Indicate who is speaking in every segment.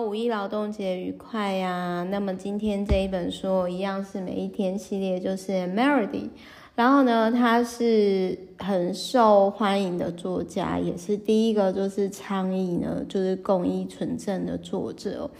Speaker 1: 五一劳动节愉快呀、那么今天这一本书一样是每一天系列，就是 Melody。然后呢，他是很受欢迎的作家，也是第一个就是倡议呢，就是公益纯正的作者。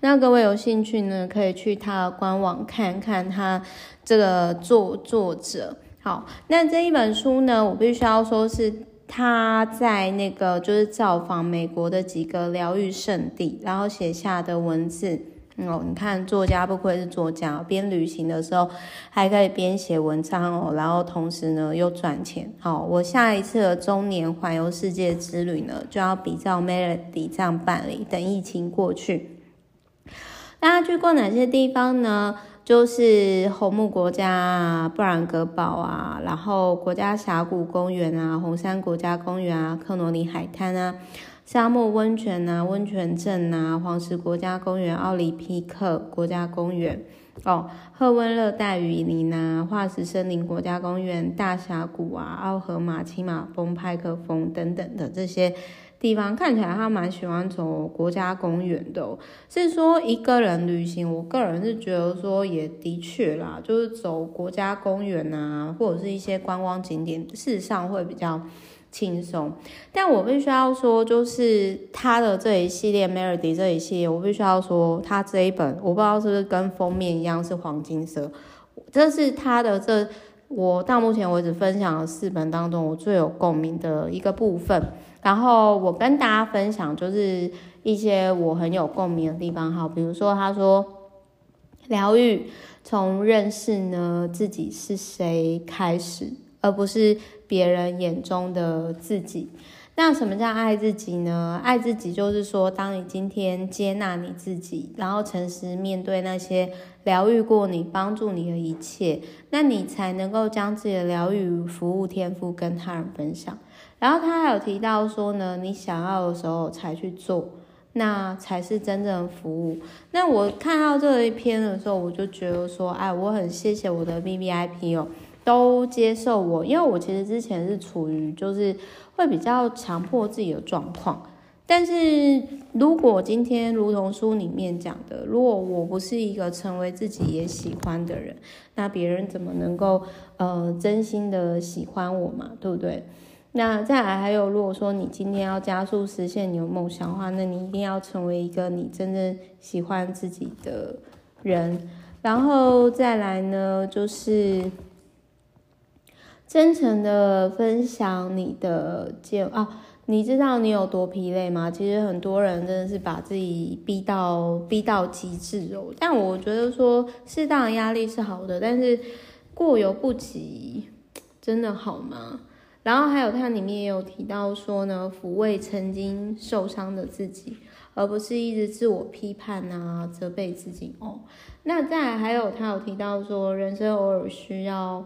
Speaker 1: 那各位有兴趣呢，可以去他的官网看看他这个作作者。好，那这一本书呢，我必须要说是他在那个就是造访美国的几个疗愈圣地，然后写下的文字。哦，你看作家不愧是作家，边旅行的时候还可以边写文章哦，然后同时呢又赚钱。好，我下一次的中年环游世界之旅呢，就要比照 Melody 这样办理。等疫情过去，大家去过哪些地方呢？就是红木国家啊，布兰格堡啊，然后国家峡谷公园啊，红山国家公园啊，克罗尼海滩啊。沙漠温泉、啊，温泉镇、啊，黄石国家公园、奥林匹克国家公园，哦，赫温热带雨林呐，化石森林国家公园、大峡谷啊，奥荷马、骑马峰、派克峰等等的这些地方，看起来他蛮喜欢走国家公园的、是说一个人旅行，我个人是觉得说也的确啦，就是走国家公园啊，或者是一些观光景点，事实上会比较。轻松，但我必须要说，就是他的这一系列 Melody 这一系列，我必须要说，他这一本我不知道是不是跟封面一样是黄金色，这是他的这我到目前为止分享的四本当中我最有共鸣的一个部分。然后我跟大家分享就是一些我很有共鸣的地方，好，比如说他说疗愈从认识呢自己是谁开始，而不是。别人眼中的自己，那什么叫爱自己呢？爱自己就是说，当你今天接纳你自己，然后诚实面对那些疗愈过你、帮助你的一切，那你才能够将自己的疗愈服务天赋跟他人分享。然后他还有提到说呢，你想要的时候才去做，那才是真正的服务。那我看到这一篇的时候，我就觉得说，哎，我很谢谢我的 VVIP 哦。都接受我，因为我其实之前是处于就是会比较强迫自己的状况。但是如果今天如同书里面讲的，如果我不是一个成为自己也喜欢的人，那别人怎么能够呃真心的喜欢我嘛？对不对？那再来还有，如果说你今天要加速实现你的梦想的话，那你一定要成为一个你真正喜欢自己的人。然后再来呢，就是。真诚的分享你的见啊，你知道你有多疲累吗？其实很多人真的是把自己逼到逼到极致哦。但我觉得说适当的压力是好的，但是过犹不及，真的好吗？然后还有它里面也有提到说呢，抚慰曾经受伤的自己，而不是一直自我批判啊，责备自己哦。那再来还有他有提到说，人生偶尔需要。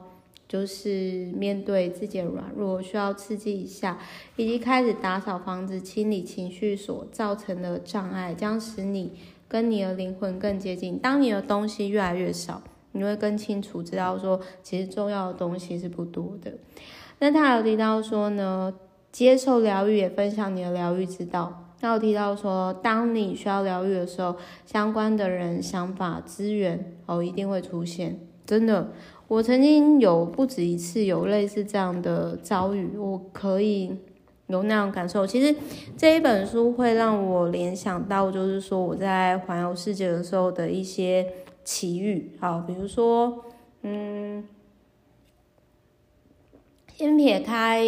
Speaker 1: 就是面对自己的软弱，需要刺激一下，以及开始打扫房子、清理情绪所造成的障碍，将使你跟你的灵魂更接近。当你的东西越来越少，你会更清楚知道说，其实重要的东西是不多的。那他有提到说呢，接受疗愈，也分享你的疗愈之道。那有提到说，当你需要疗愈的时候，相关的人、想法、资源哦，一定会出现，真的。我曾经有不止一次有类似这样的遭遇，我可以有那种感受。其实这一本书会让我联想到，就是说我在环游世界的时候的一些奇遇。好，比如说，嗯，先撇开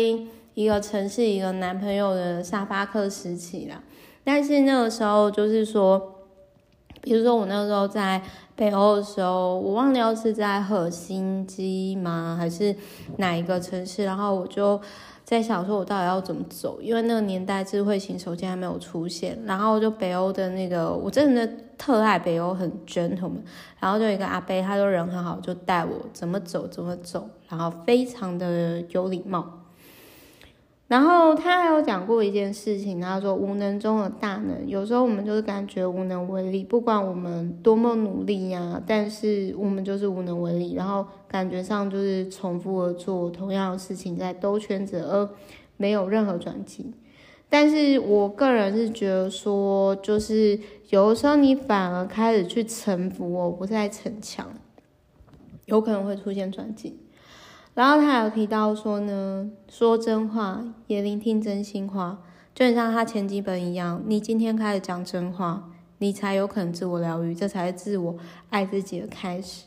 Speaker 1: 一个城市一个男朋友的沙发客时期啦，但是那个时候就是说，比如说我那时候在。北欧的时候，我忘了是在赫辛基吗，还是哪一个城市？然后我就在想说，我到底要怎么走？因为那个年代智慧型手机还没有出现。然后就北欧的那个，我真的特爱北欧，很 gentleman。然后就一个阿伯，他就人很好，就带我怎么走怎么走，然后非常的有礼貌。然后他还有讲过一件事情，他说无能中的大能，有时候我们就是感觉无能为力，不管我们多么努力呀、但是我们就是无能为力，然后感觉上就是重复的做同样的事情，在兜圈子，而没有任何转机。但是我个人是觉得说，就是有的时候你反而开始去臣服，我不再逞强，有可能会出现转机。然后他有提到说呢，说真话，也聆听真心话，就很像他前几本一样，你今天开始讲真话，你才有可能自我疗愈，这才是自我爱自己的开始。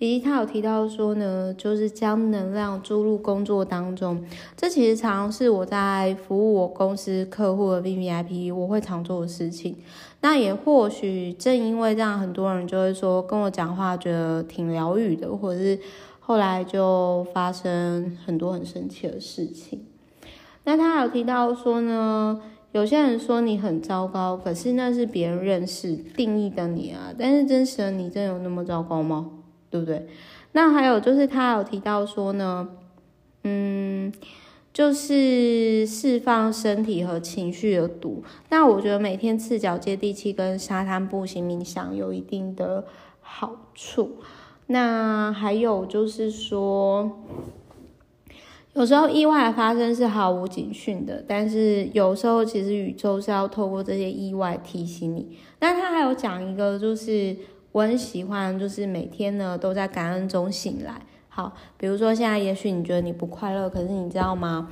Speaker 1: 以及他有提到说呢，就是将能量注入工作当中，这其实常常是我在服务我公司客户的 VVIP 我会常做的事情。那也或许正因为这样，很多人就会说跟我讲话觉得挺疗愈的，或者是后来就发生很多很神奇的事情。那他有提到说呢，有些人说你很糟糕，可是那是别人认识定义的你啊，但是真实的你真有那么糟糕吗？对不对？那还有就是他有提到说呢，嗯，就是释放身体和情绪的毒。那我觉得每天赤脚接地气跟沙滩步行冥想有一定的好处。那还有就是说，有时候意外的发生是毫无警讯的，但是有时候其实宇宙是要透过这些意外提醒你。那他还有讲一个就是。我很喜欢，就是每天呢都在感恩中醒来。好，比如说现在也许你觉得你不快乐，可是你知道吗？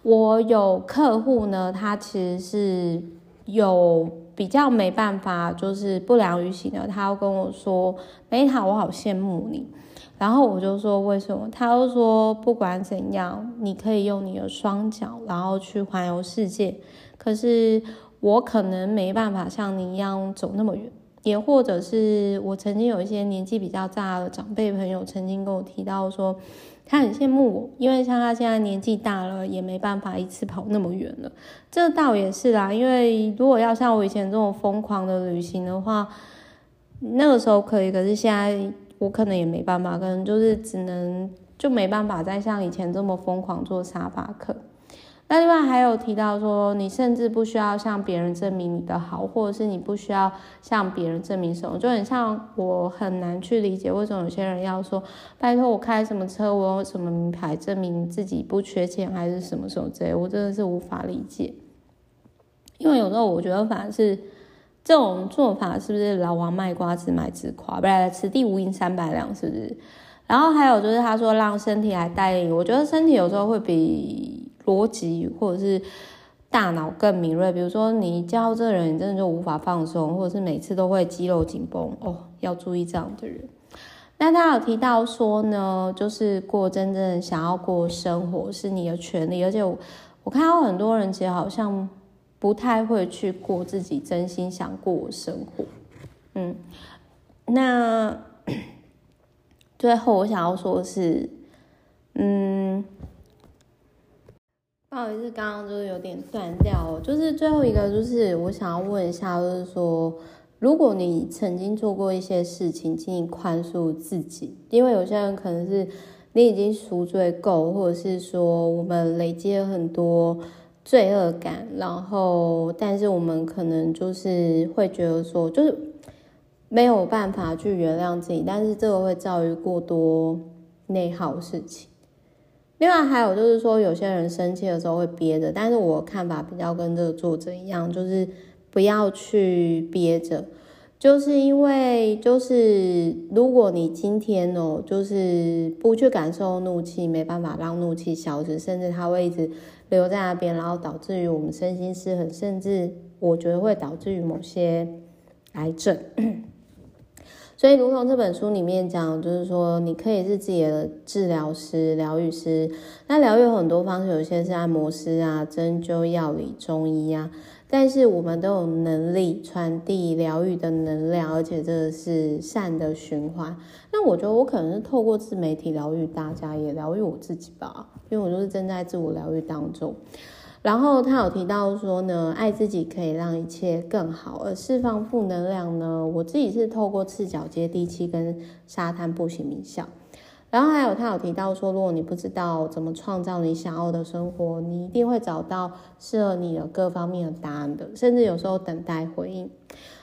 Speaker 1: 我有客户呢，他其实是有比较没办法，就是不良于行的。他要跟我说：“梅塔，我好羡慕你。”然后我就说：“为什么？”他就说：“不管怎样，你可以用你的双脚，然后去环游世界。可是我可能没办法像你一样走那么远。”也或者是我曾经有一些年纪比较大的长辈朋友曾经跟我提到说，他很羡慕我，因为像他现在年纪大了，也没办法一次跑那么远了。这倒也是啦，因为如果要像我以前这种疯狂的旅行的话，那个时候可以，可是现在我可能也没办法，可能就是只能就没办法再像以前这么疯狂做沙发客。那另外还有提到说，你甚至不需要向别人证明你的好，或者是你不需要向别人证明什么，就很像我很难去理解为什么有些人要说，拜托我开什么车，我用什么名牌证明自己不缺钱，还是什么什么之类，我真的是无法理解。因为有时候我觉得反而是这种做法是不是老王卖瓜，自卖自夸？不然此地无银三百两，是不是？然后还有就是他说让身体来带领，我觉得身体有时候会比。逻辑或者是大脑更敏锐，比如说你教这个人，你真的就无法放松，或者是每次都会肌肉紧绷哦，要注意这样的人。那他有提到说呢，就是过真正想要过生活是你的权利，而且我，我看到很多人其实好像不太会去过自己真心想过的生活。嗯，那 最后我想要说的是，嗯。不好意思，刚刚就是有点断掉。就是最后一个，就是我想要问一下，就是说，如果你曾经做过一些事情，请你宽恕自己，因为有些人可能是你已经赎罪够，或者是说我们累积了很多罪恶感，然后但是我们可能就是会觉得说，就是没有办法去原谅自己，但是这个会造成过多内耗事情。另外还有就是说，有些人生气的时候会憋着，但是我看法比较跟这个作者一样，就是不要去憋着，就是因为就是如果你今天哦，就是不去感受怒气，没办法让怒气消失，甚至它会一直留在那边，然后导致于我们身心失衡，甚至我觉得会导致于某些癌症。所以，如同这本书里面讲，就是说，你可以是自己的治疗师、疗愈师。那疗愈有很多方式，有些是按摩师啊、针灸、药理、中医啊。但是，我们都有能力传递疗愈的能量，而且这个是善的循环。那我觉得，我可能是透过自媒体疗愈大家，也疗愈我自己吧，因为我就是正在自我疗愈当中。然后他有提到说呢，爱自己可以让一切更好，而释放负能量呢，我自己是透过赤脚接地气跟沙滩步行冥想。然后还有他有提到说，如果你不知道怎么创造你想要的生活，你一定会找到适合你的各方面的答案的，甚至有时候等待回应。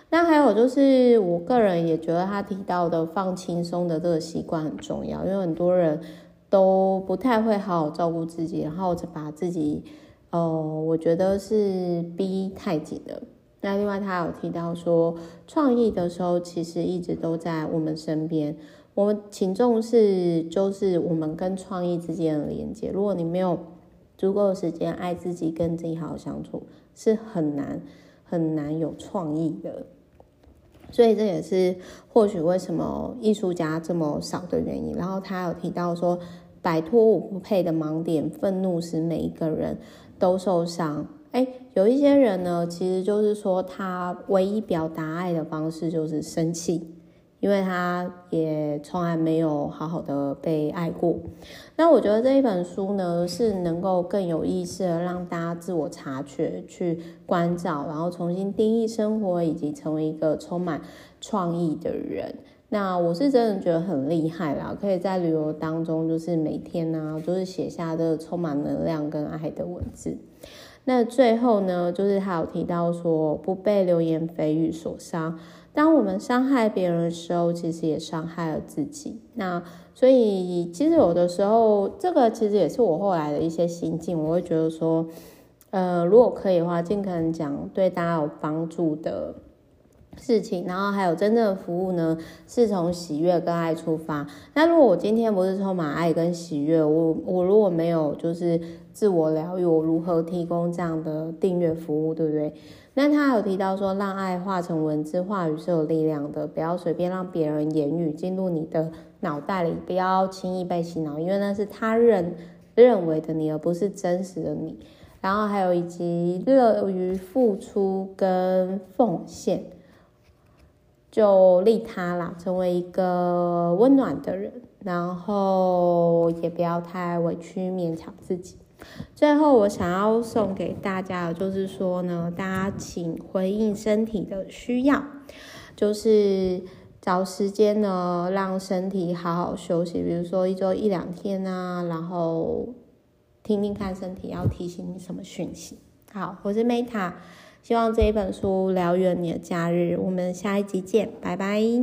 Speaker 1: 那还有就是，我个人也觉得他提到的放轻松的这个习惯很重要，因为很多人都不太会好好照顾自己，然后把自己。呃，我觉得是逼太紧了。那另外他有提到说，创意的时候其实一直都在我们身边。我们请重视，就是我们跟创意之间的连接。如果你没有足够的时间爱自己，跟自己好好相处，是很难很难有创意的。所以这也是或许为什么艺术家这么少的原因。然后他有提到说，摆脱我不配的盲点，愤怒使每一个人都受伤。哎，有一些人呢，其实就是说他唯一表达爱的方式就是生气。因为他也从来没有好好的被爱过，那我觉得这一本书呢，是能够更有意识的让大家自我察觉、去关照，然后重新定义生活，以及成为一个充满创意的人。那我是真的觉得很厉害啦，可以在旅游当中，就是每天呢、就是写下这个充满能量跟爱的文字。那最后呢，就是他有提到说，不被流言蜚语所伤。当我们伤害别人的时候，其实也伤害了自己。那所以，其实有的时候，这个其实也是我后来的一些心境。我会觉得说，呃，如果可以的话，尽可能讲对大家有帮助的事情。然后还有真正的服务呢，是从喜悦跟爱出发。那如果我今天不是充满爱跟喜悦，我我如果没有就是自我疗愈，我如何提供这样的订阅服务，对不对？那他有提到说，让爱化成文字，话语是有力量的，不要随便让别人言语进入你的脑袋里，不要轻易被洗脑，因为那是他认认为的你，而不是真实的你。然后还有以及乐于付出跟奉献，就利他啦，成为一个温暖的人，然后也不要太委屈勉强自己。最后，我想要送给大家的就是说呢，大家请回应身体的需要，就是找时间呢，让身体好好休息，比如说一周一两天啊，然后听听看身体要提醒你什么讯息。好，我是 Meta，希望这一本书疗愈你的假日，我们下一集见，拜拜。